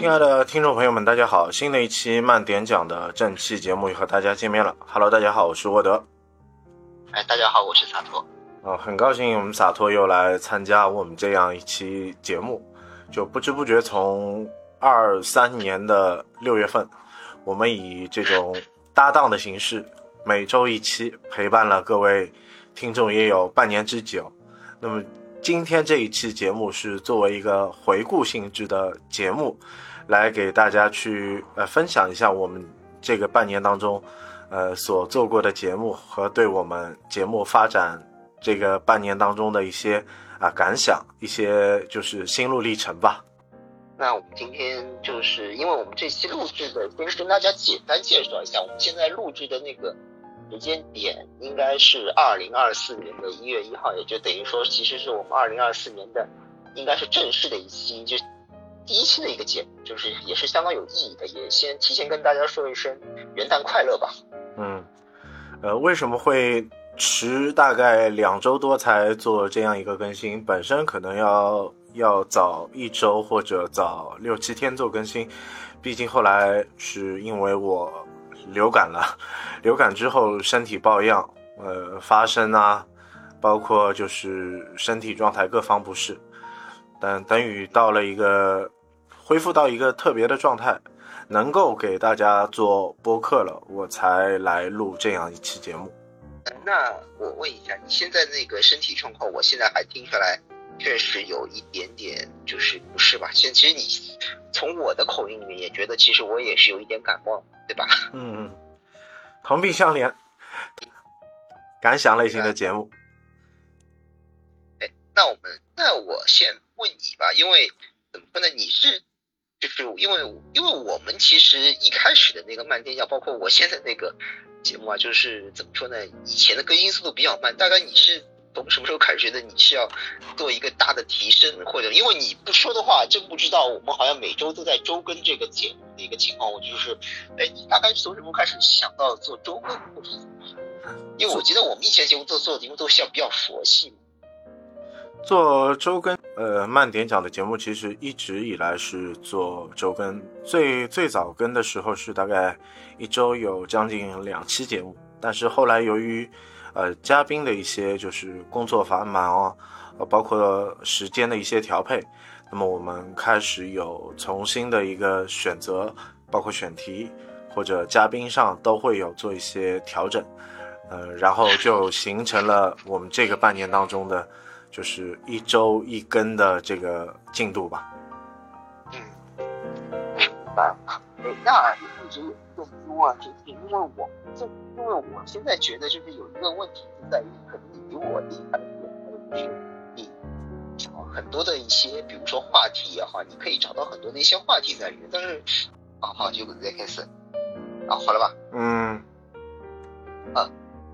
亲爱的听众朋友们，大家好！新的一期慢点讲的正气节目又和大家见面了。Hello，大家好，我是沃德。哎，大家好，我是洒脱。啊，很高兴我们洒脱又来参加我们这样一期节目。就不知不觉从二三年的六月份，我们以这种搭档的形式，每周一期陪伴了各位听众也有半年之久。那么今天这一期节目是作为一个回顾性质的节目，来给大家去呃分享一下我们这个半年当中，呃所做过的节目和对我们节目发展这个半年当中的一些啊感想，一些就是心路历程吧。那我们今天就是因为我们这期录制的，先跟大家简单介绍一下，我们现在录制的那个。时间点应该是二零二四年的一月一号，也就等于说，其实是我们二零二四年的，应该是正式的一期，就第一期的一个节目，就是也是相当有意义的，也先提前跟大家说一声元旦快乐吧。嗯，呃，为什么会迟大概两周多才做这样一个更新？本身可能要要早一周或者早六七天做更新，毕竟后来是因为我。流感了，流感之后身体抱恙，呃，发声啊，包括就是身体状态各方不适，但等于到了一个恢复到一个特别的状态，能够给大家做播客了，我才来录这样一期节目。那我问一下，你现在那个身体状况，我现在还听出来，确实有一点点就是不适吧？现其实你从我的口音里面也觉得，其实我也是有一点感冒。对吧？嗯嗯，同病相怜，感想类型的节目。哎，那我们，那我先问你吧，因为怎么说呢？你是，就是因为，因为我们其实一开始的那个慢天下，包括我现在那个节目啊，就是怎么说呢？以前的更新速度比较慢，大概你是。从什么时候开始觉得你是要做一个大的提升，或者因为你不说的话，真不知道我们好像每周都在周更这个节目的一个情况。我就是，哎，你大概从什么开始想到做周更，或者因为我觉得我们以前节目做做的节目都像比较佛系。做周更，呃，慢点讲的节目其实一直以来是做周更，最最早更的时候是大概一周有将近两期节目，但是后来由于呃，嘉宾的一些就是工作繁忙啊，呃，包括时间的一些调配，那么我们开始有重新的一个选择，包括选题或者嘉宾上都会有做一些调整，呃，然后就形成了我们这个半年当中的，就是一周一更的这个进度吧。嗯，明白。那一直更多啊，就是因为我。这因为我现在觉得，就是有一个问题就在于，可能你比我厉害一点，就是你找很多的一些，比如说话题也好，你可以找到很多的一些话题在里面。但是，啊好，就再开始，啊好了吧？嗯，啊，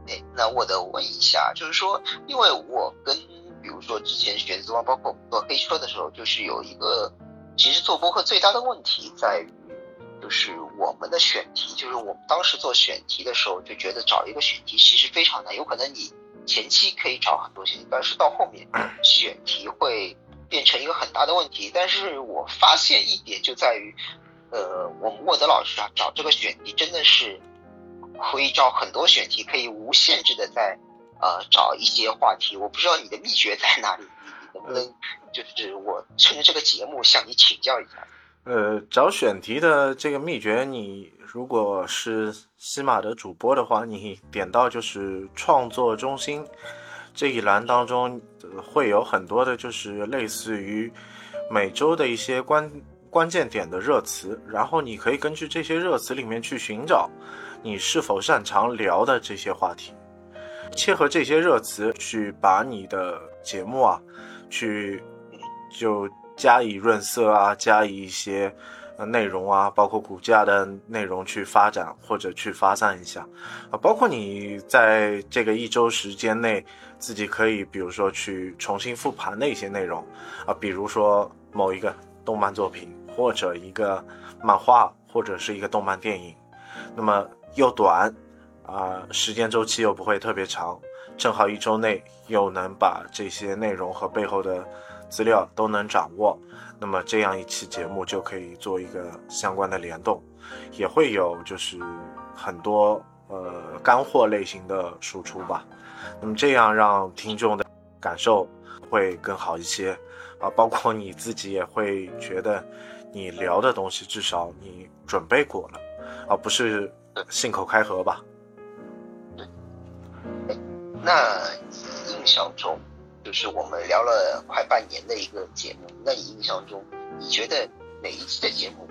哎，那我得问一下，就是说，因为我跟比如说之前选择包括我们做黑车的时候，就是有一个，其实做播客最大的问题在于。就是我们的选题，就是我们当时做选题的时候就觉得找一个选题其实非常难，有可能你前期可以找很多选题，但是到后面选题会变成一个很大的问题。但是我发现一点就在于，呃，我们沃德老师啊找这个选题真的是可以找很多选题，可以无限制的在呃找一些话题。我不知道你的秘诀在哪里，能不能就是我趁着这个节目向你请教一下？呃，找选题的这个秘诀，你如果是西马的主播的话，你点到就是创作中心这一栏当中，会有很多的，就是类似于每周的一些关关键点的热词，然后你可以根据这些热词里面去寻找你是否擅长聊的这些话题，切合这些热词去把你的节目啊，去就。加以润色啊，加以一些内容啊，包括骨架的内容去发展或者去发散一下啊，包括你在这个一周时间内自己可以，比如说去重新复盘的一些内容啊，比如说某一个动漫作品或者一个漫画或者是一个动漫电影，那么又短啊，时间周期又不会特别长，正好一周内又能把这些内容和背后的资料都能掌握，那么这样一期节目就可以做一个相关的联动，也会有就是很多呃干货类型的输出吧。那么这样让听众的感受会更好一些啊，包括你自己也会觉得你聊的东西至少你准备过了，而不是信口开河吧。那你印象中，就是我们聊了快半年的一个节目，那你印象中，你觉得哪一期的节目，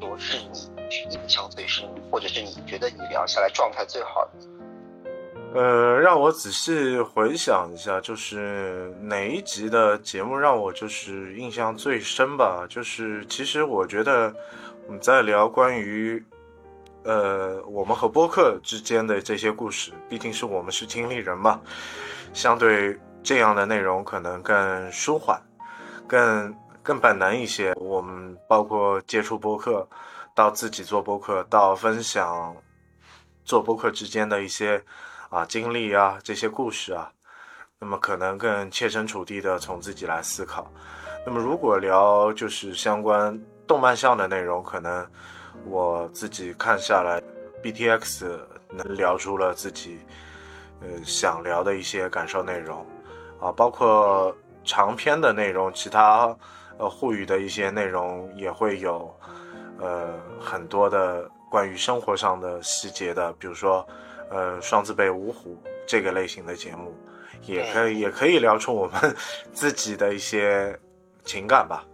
都是你印象最深，或者是你觉得你聊下来状态最好的？呃，让我仔细回想一下，就是哪一集的节目让我就是印象最深吧？就是其实我觉得我们在聊关于。呃，我们和播客之间的这些故事，毕竟是我们是经历人嘛，相对这样的内容可能更舒缓，更更本能一些。我们包括接触播客，到自己做播客，到分享做播客之间的一些啊经历啊这些故事啊，那么可能更切身处地的从自己来思考。那么如果聊就是相关动漫上的内容，可能。我自己看下来，BTX 能聊出了自己，呃，想聊的一些感受内容，啊，包括长篇的内容，其他呃沪语的一些内容也会有，呃，很多的关于生活上的细节的，比如说，呃，双字辈五虎这个类型的节目，也可以也可以聊出我们自己的一些情感吧。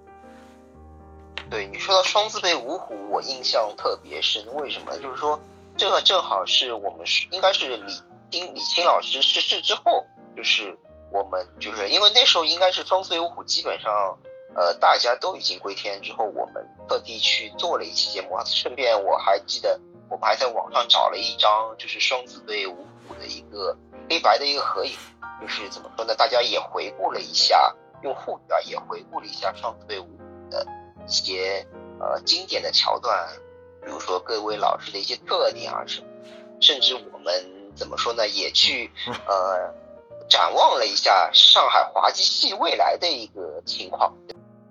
对你说到双字辈五虎，我印象特别深。为什么？就是说，这个正好是我们是应该是李丁李青老师逝世之后，就是我们就是因为那时候应该是双字辈五虎基本上，呃，大家都已经归天之后，我们特地去做了一期节目。顺便我还记得，我们还在网上找了一张就是双子辈五虎的一个黑白的一个合影，就是怎么说呢？大家也回顾了一下，用沪语啊也回顾了一下双子辈五虎的。一些呃经典的桥段，比如说各位老师的一些特点啊什么，甚至我们怎么说呢，也去 呃展望了一下上海滑稽戏未来的一个情况。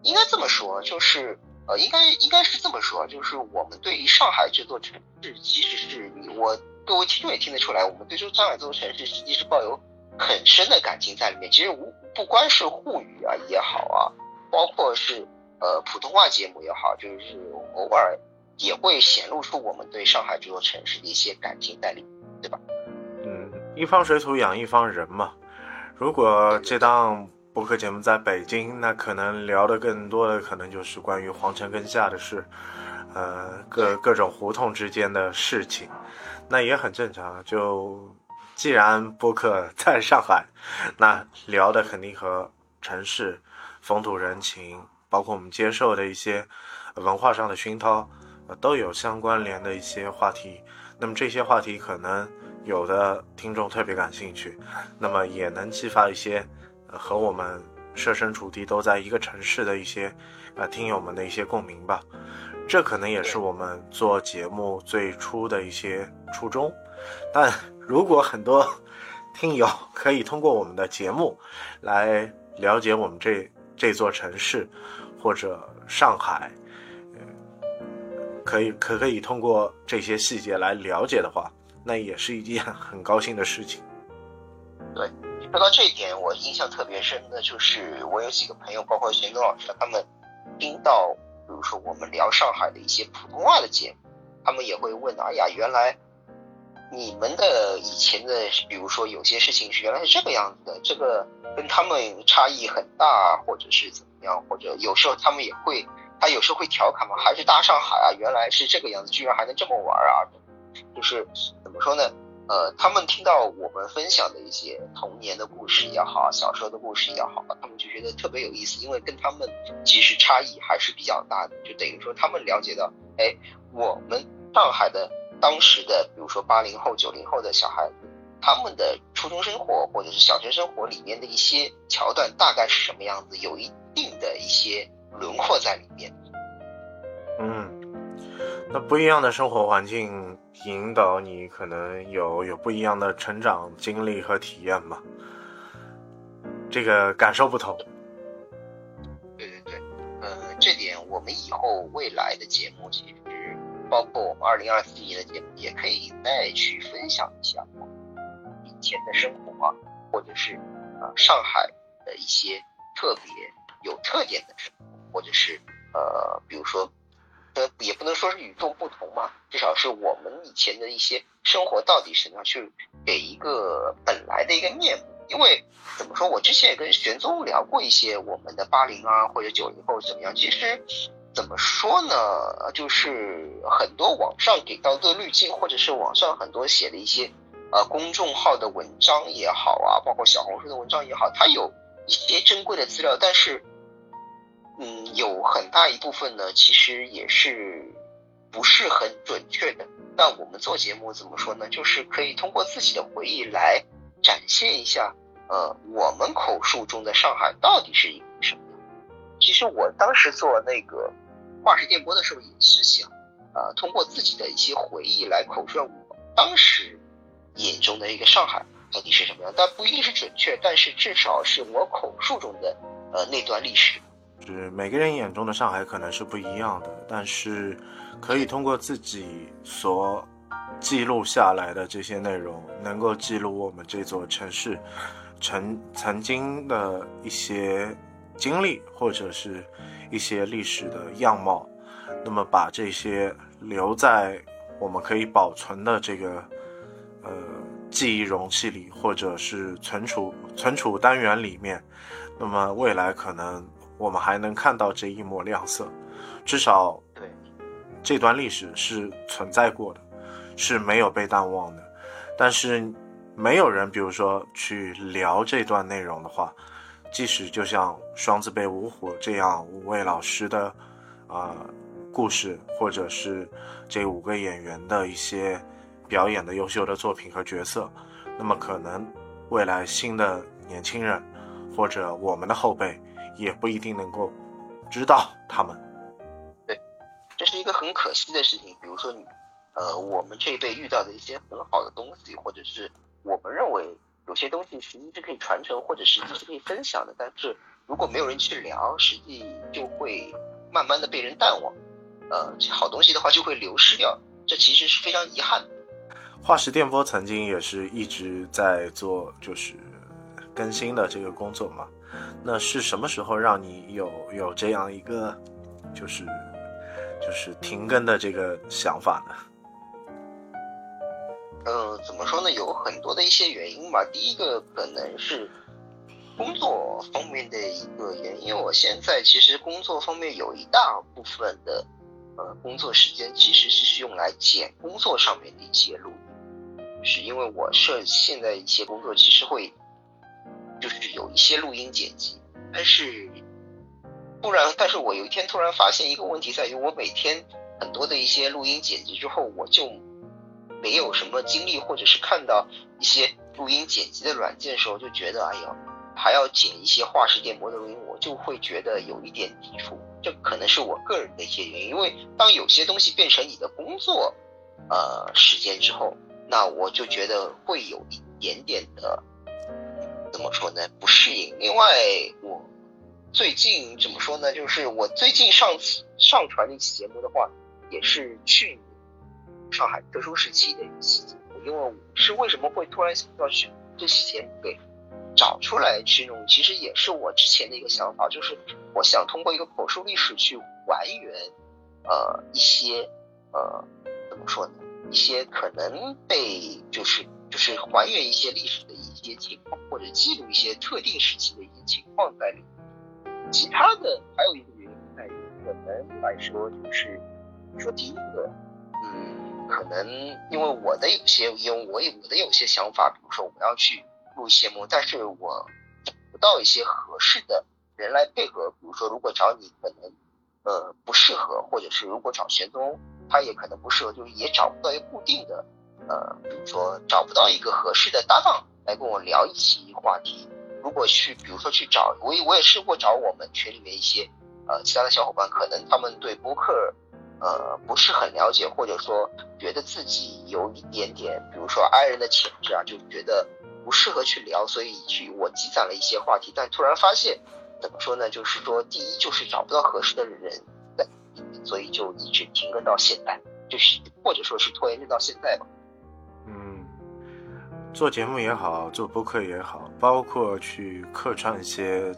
应该这么说，就是呃应该应该是这么说，就是我们对于上海这座城市，其实是我各位听众也听得出来，我们对这上海这座城市实际是抱有很深的感情在里面。其实无不光是沪语啊也好啊，包括是。呃，普通话节目也好，就是偶尔也会显露出我们对上海这座城市的一些感情在里，对吧？嗯，一方水土养一方人嘛。如果这档播客节目在北京，那可能聊的更多的可能就是关于皇城根下的事，呃，各各种胡同之间的事情，那也很正常。就既然播客在上海，那聊的肯定和城市风土人情。包括我们接受的一些文化上的熏陶，呃，都有相关联的一些话题。那么这些话题可能有的听众特别感兴趣，那么也能激发一些呃和我们设身处地都在一个城市的一些呃听友们的一些共鸣吧。这可能也是我们做节目最初的一些初衷。但 如果很多 听友可以通过我们的节目来了解我们这这座城市。或者上海，可以可可以通过这些细节来了解的话，那也是一件很高兴的事情。对，说到这一点，我印象特别深的就是，我有几个朋友，包括玄东老师，他们听到，比如说我们聊上海的一些普通话的节目，他们也会问：哎呀，原来你们的以前的，比如说有些事情是原来是这个样子的，这个跟他们差异很大，或者是怎么？样或者有时候他们也会，他有时候会调侃嘛，还是大上海啊，原来是这个样子，居然还能这么玩啊，就是怎么说呢？呃，他们听到我们分享的一些童年的故事也好，小时候的故事也好，他们就觉得特别有意思，因为跟他们其实差异还是比较大的，就等于说他们了解到，哎，我们上海的当时的，比如说八零后、九零后的小孩子，他们的初中生活或者是小学生活里面的一些桥段大概是什么样子，有一。定的一些轮廓在里面。嗯，那那不一样的生活环境引导你，可能有有不一样的成长经历和体验吧。这个感受不同。对对对，呃，这点我们以后未来的节目，其实包括我们二零二四年的节目，也可以再去分享一下我以前的生活啊，或者是啊上海的一些特别有特点的生活，或者是呃，比如说。呃，也不能说是与众不同嘛，至少是我们以前的一些生活到底是怎样去给一个本来的一个面目。因为怎么说，我之前也跟玄宗聊过一些我们的八零啊或者九零后怎么样。其实怎么说呢，就是很多网上给到的滤镜，或者是网上很多写的一些呃公众号的文章也好啊，包括小红书的文章也好，它有一些珍贵的资料，但是。嗯，有很大一部分呢，其实也是不是很准确的。但我们做节目怎么说呢？就是可以通过自己的回忆来展现一下，呃，我们口述中的上海到底是一个什么样。其实我当时做那个化石电波的时候，也是想，呃，通过自己的一些回忆来口述我当时眼中的一个上海到底是什么样。但不一定是准确，但是至少是我口述中的呃那段历史。是每个人眼中的上海可能是不一样的，但是可以通过自己所记录下来的这些内容，能够记录我们这座城市曾曾经的一些经历，或者是一些历史的样貌。那么把这些留在我们可以保存的这个呃记忆容器里，或者是存储存储单元里面，那么未来可能。我们还能看到这一抹亮色，至少对这段历史是存在过的，是没有被淡忘的。但是没有人，比如说去聊这段内容的话，即使就像《双子被五虎》这样五位老师的啊故事，或者是这五个演员的一些表演的优秀的作品和角色，那么可能未来新的年轻人或者我们的后辈。也不一定能够知道他们。对，这是一个很可惜的事情。比如说，你呃，我们这一辈遇到的一些很好的东西，或者是我们认为有些东西实际是可以传承，或者实际是可以分享的。但是如果没有人去聊，实际就会慢慢的被人淡忘。呃，好东西的话就会流失掉，这其实是非常遗憾的。化石电波曾经也是一直在做，就是更新的这个工作嘛。那是什么时候让你有有这样一个，就是就是停更的这个想法呢？嗯，怎么说呢？有很多的一些原因吧。第一个可能是工作方面的一个原因，我现在其实工作方面有一大部分的呃工作时间其实是用来剪工作上面的一些录音，是因为我是现在一些工作其实会。就是有一些录音剪辑，但是突然，但是我有一天突然发现一个问题，在于我每天很多的一些录音剪辑之后，我就没有什么精力，或者是看到一些录音剪辑的软件的时候，就觉得哎呀，还要剪一些化石电波的录音，我就会觉得有一点抵触。这可能是我个人的一些原因，因为当有些东西变成你的工作呃时间之后，那我就觉得会有一点点的。怎么说呢？不适应。另外，我最近怎么说呢？就是我最近上次上传那期节目的话，也是去年上海特殊时期的一期节。因为我是为什么会突然想到去这期节目给找出来去弄？其实也是我之前的一个想法，就是我想通过一个口述历史去还原，呃，一些呃，怎么说呢？一些可能被就是就是还原一些历史的一些情况，或者记录一些特定时期的一些情况在里面。其他的还有一个原因在于，可能来说就是说第一个，嗯，可能因为我的有些，因为我有我的有些想法，比如说我要去录节目，但是我找不到一些合适的人来配合。比如说，如果找你，可能呃不适合，或者是如果找玄宗。他也可能不适合，就是也找不到一个固定的，呃，比如说找不到一个合适的搭档来跟我聊一期话题。如果去，比如说去找我，我也试过找我们群里面一些呃其他的小伙伴，可能他们对播客呃不是很了解，或者说觉得自己有一点点，比如说 I 人的潜质啊，就觉得不适合去聊，所以去我积攒了一些话题，但突然发现，怎么说呢？就是说，第一就是找不到合适的人，所以就一直停更到现在，就是或者说是拖延症到现在吧。嗯，做节目也好，做播客也好，包括去客串一些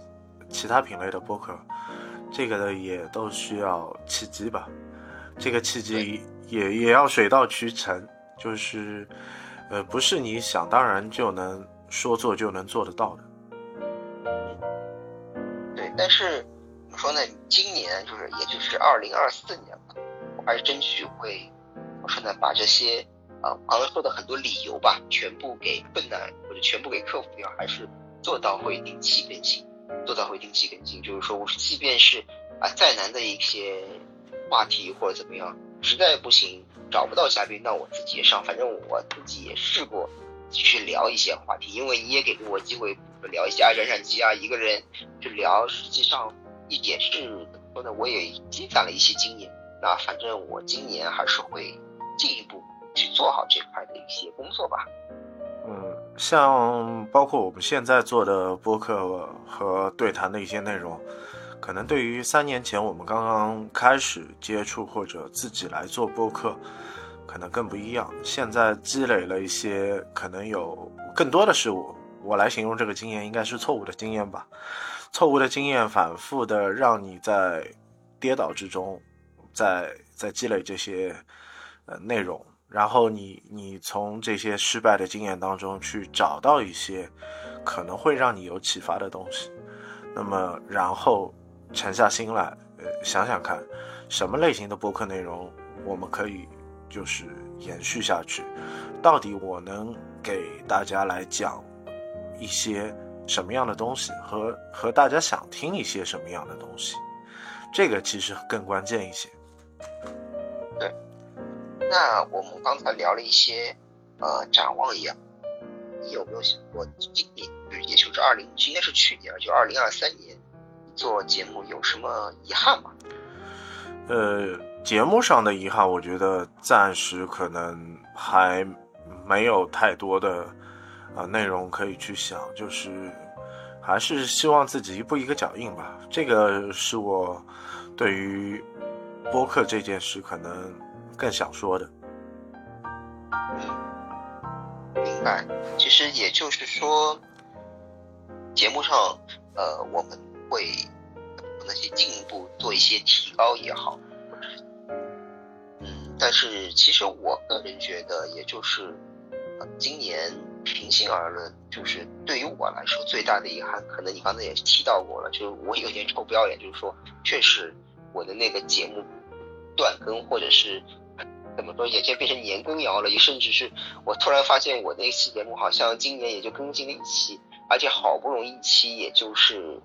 其他品类的播客。这个的也都需要契机吧，这个契机也也要水到渠成，就是，呃，不是你想当然就能说做就能做得到的。对，但是怎么说呢？今年就是也就是二零二四年吧，我还是争取会，我说呢，把这些啊刚才说的很多理由吧，全部给困难或者全部给克服掉，还是做到会定期更新。做到会定期更新，就是说，我即便是啊再难的一些话题或者怎么样，实在不行找不到嘉宾，那我自己也上。反正我自己也试过去聊一些话题，因为你也给过我机会聊一些啊，燃闪机啊，一个人去聊，实际上一点是怎么说呢？我也积攒了一些经验。那反正我今年还是会进一步去做好这块的一些工作吧。嗯像包括我们现在做的播客和对谈的一些内容，可能对于三年前我们刚刚开始接触或者自己来做播客，可能更不一样。现在积累了一些，可能有更多的事物。我来形容这个经验，应该是错误的经验吧。错误的经验反复的让你在跌倒之中，在在积累这些呃内容。然后你你从这些失败的经验当中去找到一些可能会让你有启发的东西，那么然后沉下心来，呃想想看，什么类型的播客内容我们可以就是延续下去，到底我能给大家来讲一些什么样的东西，和和大家想听一些什么样的东西，这个其实更关键一些。对。那我们刚才聊了一些，呃，展望一样，你有没有想过今年，对也就是二零，应该是去年，就二零二三年做节目有什么遗憾吗？呃，节目上的遗憾，我觉得暂时可能还没有太多的啊内容可以去想，就是还是希望自己一步一个脚印吧。这个是我对于播客这件事可能。更想说的，嗯，明白。其实也就是说，节目上，呃，我们会那些进一步做一些提高也好，嗯，但是其实我个人觉得，也就是，今年平心而论，就是对于我来说最大的遗憾，可能你刚才也提到过了，就是我有点臭不要脸，就是说，确实我的那个节目断更，或者是。怎么说，也就变成年羹尧了，也甚至是我突然发现，我那期节目好像今年也就更新了一期，而且好不容易一期，也就是，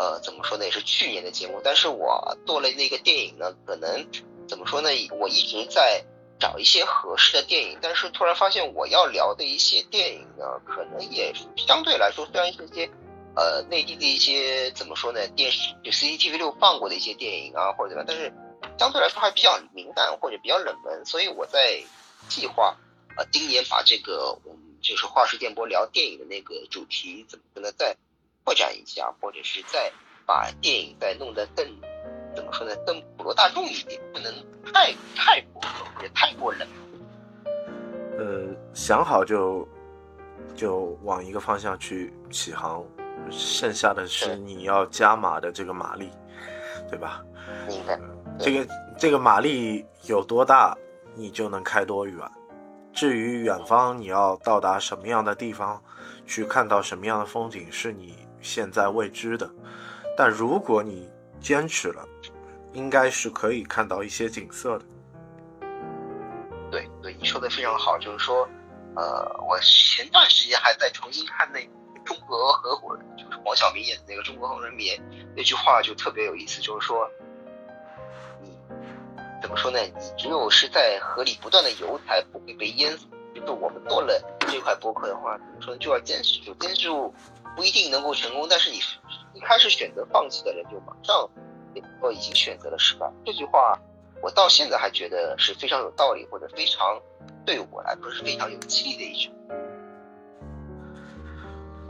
呃，怎么说呢，也是去年的节目。但是我做了那个电影呢，可能怎么说呢，我一直在找一些合适的电影，但是突然发现我要聊的一些电影呢，可能也相对来说，虽然是一些呃内地的一些怎么说呢，电视就 CCTV 六放过的一些电影啊，或者怎么样，但是。相对来说还比较敏感或者比较冷门，所以我在计划，呃，今年把这个我们就是画师电波聊电影的那个主题怎么可能再扩展一下，或者是再把电影再弄得更怎么说呢，更普罗大众一点，不能太太过或者太过冷。呃，想好就就往一个方向去起航，剩下的是你要加码的这个马力，对吧？明白。这个这个马力有多大，你就能开多远。至于远方你要到达什么样的地方，去看到什么样的风景，是你现在未知的。但如果你坚持了，应该是可以看到一些景色的。对对，你说的非常好，就是说，呃，我前段时间还在重新看那《中国合伙人》，就是黄晓明演的那个《中国合伙人》里面那句话就特别有意思，就是说。你怎么说呢？你只有是在河里不断的游，才不会被淹死。就是我们做了这块播客的话，怎么说就要坚持住，坚持住不一定能够成功，但是你一开始选择放弃的人，就马上，呃，已经选择了失败。这句话，我到现在还觉得是非常有道理，或者非常对我来说是非常有激励的一句。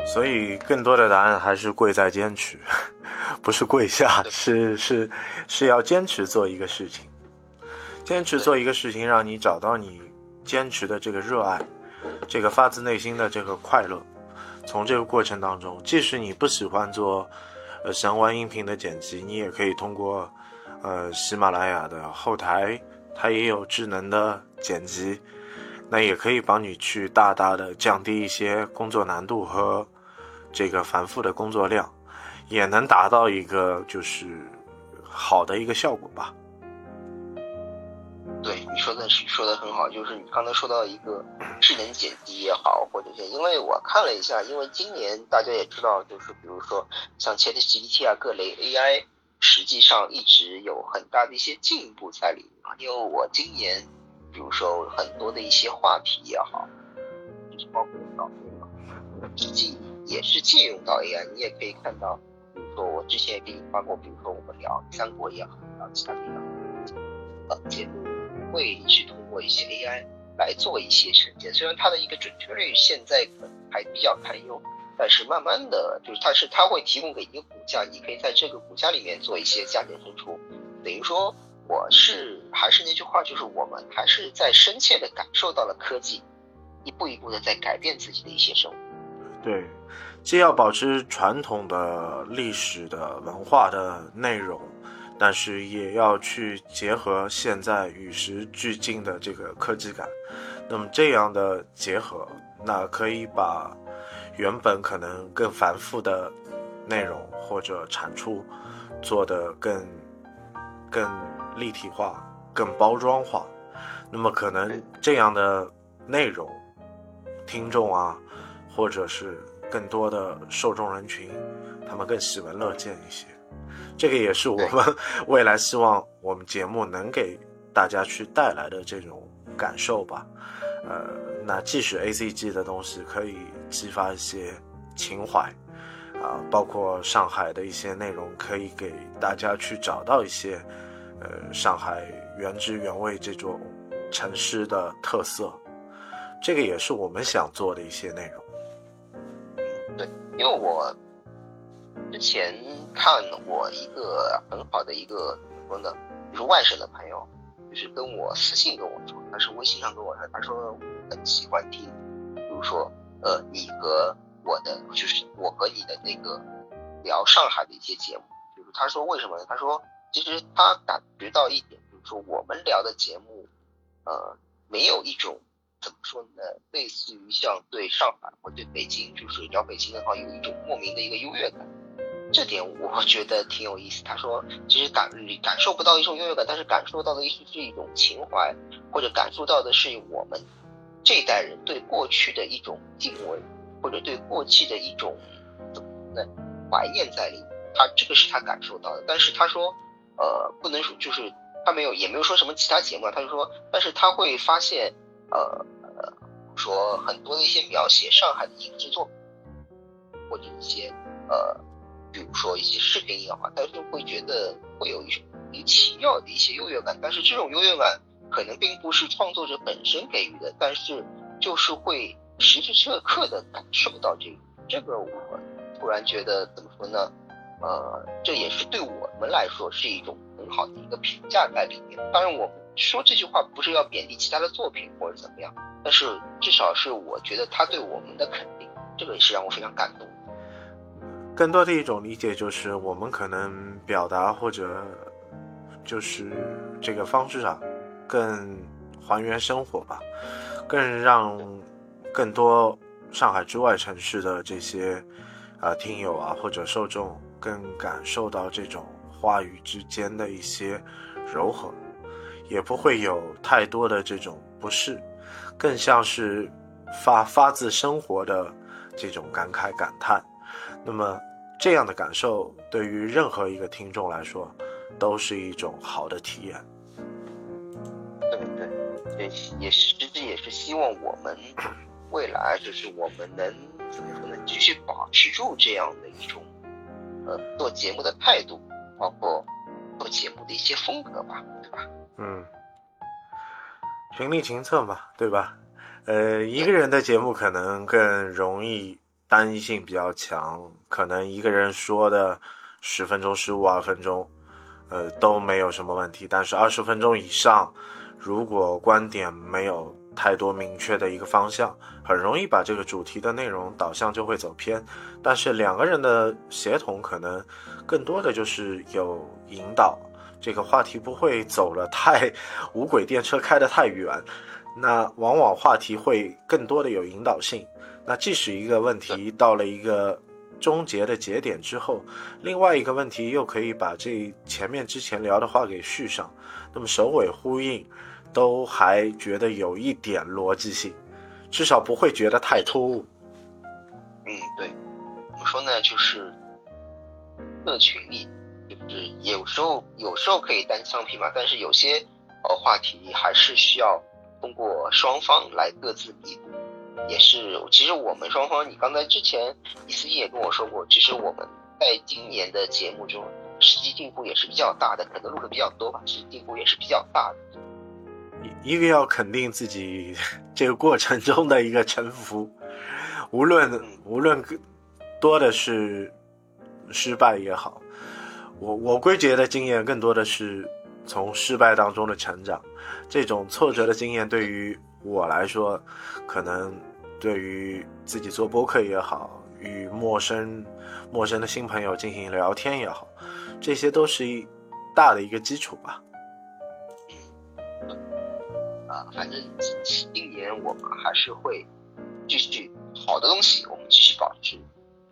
所以，更多的答案还是贵在坚持，不是跪下，是是是要坚持做一个事情，坚持做一个事情，让你找到你坚持的这个热爱，这个发自内心的这个快乐。从这个过程当中，即使你不喜欢做呃相关音频的剪辑，你也可以通过呃喜马拉雅的后台，它也有智能的剪辑。那也可以帮你去大大的降低一些工作难度和这个繁复的工作量，也能达到一个就是好的一个效果吧。对你说的是说的很好，就是你刚才说到一个智能剪辑也好，或者是因为我看了一下，因为今年大家也知道，就是比如说像 ChatGPT 啊各类 AI，实际上一直有很大的一些进步在里面，因为我今年。比如说很多的一些话题也好，就是包括导演，实际也是借用到 AI。你也可以看到，比如说我之前也给你发过，比如说我们聊三国也好，聊其他的也好，呃，节目会去通过一些 AI 来做一些呈现。虽然它的一个准确率现在可能还比较堪忧，但是慢慢的就是它是它会提供给一个骨架，你可以在这个骨架里面做一些加减乘除，等于说。我是还是那句话，就是我们还是在深切的感受到了科技一步一步的在改变自己的一些生活。对，既要保持传统的历史的文化的内容，但是也要去结合现在与时俱进的这个科技感。那么这样的结合，那可以把原本可能更繁复的内容或者产出做得更更。立体化、更包装化，那么可能这样的内容，听众啊，或者是更多的受众人群，他们更喜闻乐见一些。这个也是我们 未来希望我们节目能给大家去带来的这种感受吧。呃，那即使 A C G 的东西可以激发一些情怀，啊，包括上海的一些内容可以给大家去找到一些。呃，上海原汁原味这种城市的特色，这个也是我们想做的一些内容。对，因为我之前看我一个很好的一个怎么说呢，就是外省的朋友，就是跟我私信跟我说，他是微信上跟我说，他说很喜欢听，比如说呃，你和我的，就是我和你的那个聊上海的一些节目，就是他说为什么呢？他说。其实他感觉到一点，就是说我们聊的节目，呃，没有一种怎么说呢，类似于像对上海或对北京，就是聊北京的话，有一种莫名的一个优越感。这点我觉得挺有意思。他说，其实感感受不到一种优越感，但是感受到的是是一种情怀，或者感受到的是我们这一代人对过去的一种敬畏，或者对过去的一种怎么呢怀念在里面。他这个是他感受到的，但是他说。呃，不能说就是他没有，也没有说什么其他节目，他就说，但是他会发现，呃，说很多的一些描写上海的影视作品，或者一些呃，比如说一些视频也好，他就会觉得会有一种奇妙的一些优越感，但是这种优越感可能并不是创作者本身给予的，但是就是会时时刻刻的感受到这个，这个我突然觉得怎么说呢？呃，这也是对我们来说是一种很好的一个评价在里面。当然，我们说这句话不是要贬低其他的作品或者怎么样，但是至少是我觉得他对我们的肯定，这个也是让我非常感动。更多的一种理解就是，我们可能表达或者就是这个方式上更还原生活吧，更让更多上海之外城市的这些啊听友啊或者受众。更感受到这种话语之间的一些柔和，也不会有太多的这种不适，更像是发发自生活的这种感慨感叹。那么这样的感受对于任何一个听众来说，都是一种好的体验。对对，也也实际也是希望我们 未来就是我们能怎么说呢，继续保持住这样的一种。呃，做节目的态度，包括做节目的一些风格吧，对吧？嗯，群力情策嘛，对吧？呃，一个人的节目可能更容易单一性比较强，可能一个人说的十分钟、十五二分钟，呃，都没有什么问题。但是二十分钟以上，如果观点没有太多明确的一个方向，很容易把这个主题的内容导向就会走偏。但是两个人的协同，可能更多的就是有引导，这个话题不会走了太无轨电车开得太远。那往往话题会更多的有引导性。那即使一个问题到了一个终结的节点之后，另外一个问题又可以把这前面之前聊的话给续上，那么首尾呼应，都还觉得有一点逻辑性，至少不会觉得太突兀。嗯，对，怎么说呢？就是社群里，就是有时候有时候可以单枪匹马，但是有些呃话题还是需要。通过双方来各自弥补，也是其实我们双方，你刚才之前李思义也跟我说过，其实我们在今年的节目中实际进步也是比较大的，可能录的比较多吧，实际进步也是比较大的。一个要肯定自己这个过程中的一个沉浮，无论无论多的是失败也好，我我归结的经验更多的是从失败当中的成长。这种挫折的经验对于我来说，可能对于自己做播客也好，与陌生陌生的新朋友进行聊天也好，这些都是一大的一个基础吧。啊，反正今年我们还是会继续好的东西，我们继续保持。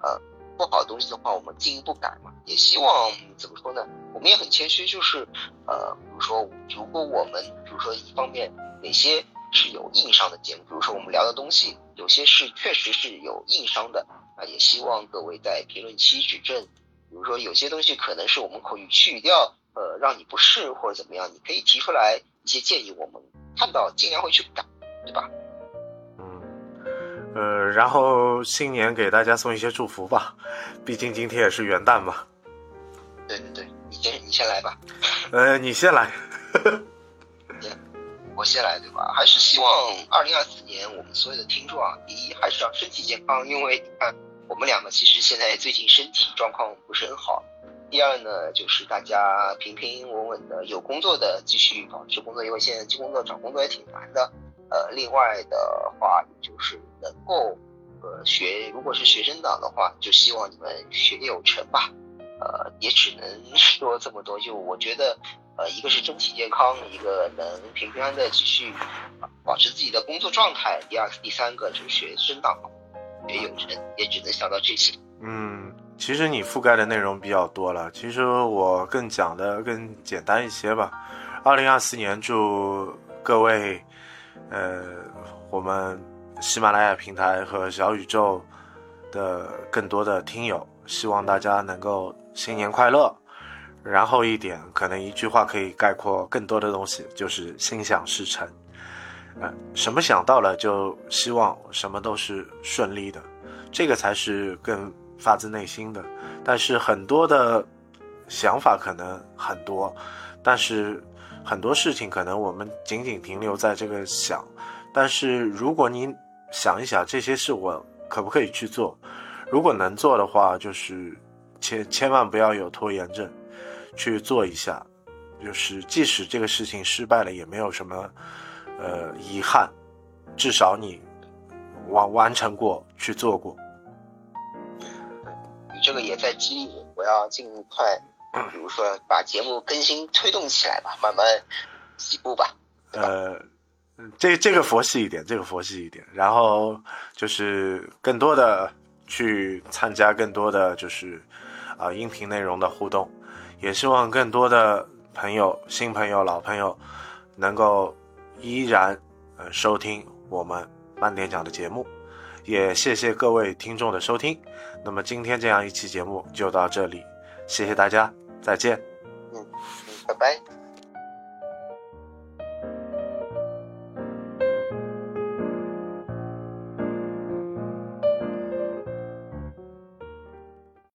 呃，不好的东西的话，我们进一步改嘛。也希望怎么说呢？我们也很谦虚，就是呃，比如说，如果我们比如。说一方面哪些是有硬伤的节目，比如说我们聊的东西，有些是确实是有硬伤的啊，也希望各位在评论区指正。比如说有些东西可能是我们口语去掉呃让你不适或者怎么样，你可以提出来一些建议，我们看到尽量会去改，对吧？嗯，呃，然后新年给大家送一些祝福吧，毕竟今天也是元旦嘛。对对对，你先你先来吧。呃，你先来。我先来对吧？还是希望二零二四年我们所有的听众啊，第一还是要身体健康，因为你看我们两个其实现在最近身体状况不是很好。第二呢，就是大家平平稳稳的，有工作的继续保持工作，因为现在去工作找工作也挺难的。呃，另外的话就是能够呃学，如果是学生党的话，就希望你们学业有成吧。呃，也只能 说这么多。就我觉得。呃，一个是身体健康，一个能平平安安的继续保持自己的工作状态。第二、第三个就是学生党，学有成，也只能想到这些。嗯，其实你覆盖的内容比较多了，其实我更讲的更简单一些吧。二零二四年，祝各位，呃，我们喜马拉雅平台和小宇宙的更多的听友，希望大家能够新年快乐。然后一点，可能一句话可以概括更多的东西，就是心想事成。呃，什么想到了，就希望什么都是顺利的，这个才是更发自内心的。但是很多的想法可能很多，但是很多事情可能我们仅仅停留在这个想。但是如果你想一想，这些事我可不可以去做？如果能做的话，就是千千万不要有拖延症。去做一下，就是即使这个事情失败了，也没有什么，呃，遗憾，至少你完完成过，去做过。你这个也在激励我，我要尽快，比如说把节目更新推动起来吧，慢慢起步吧。呃，这这个佛系一点，这个佛系一点，然后就是更多的去参加更多的就是啊音频内容的互动。也希望更多的朋友、新朋友、老朋友，能够依然呃收听我们慢点讲的节目。也谢谢各位听众的收听。那么今天这样一期节目就到这里，谢谢大家，再见。嗯嗯，拜拜。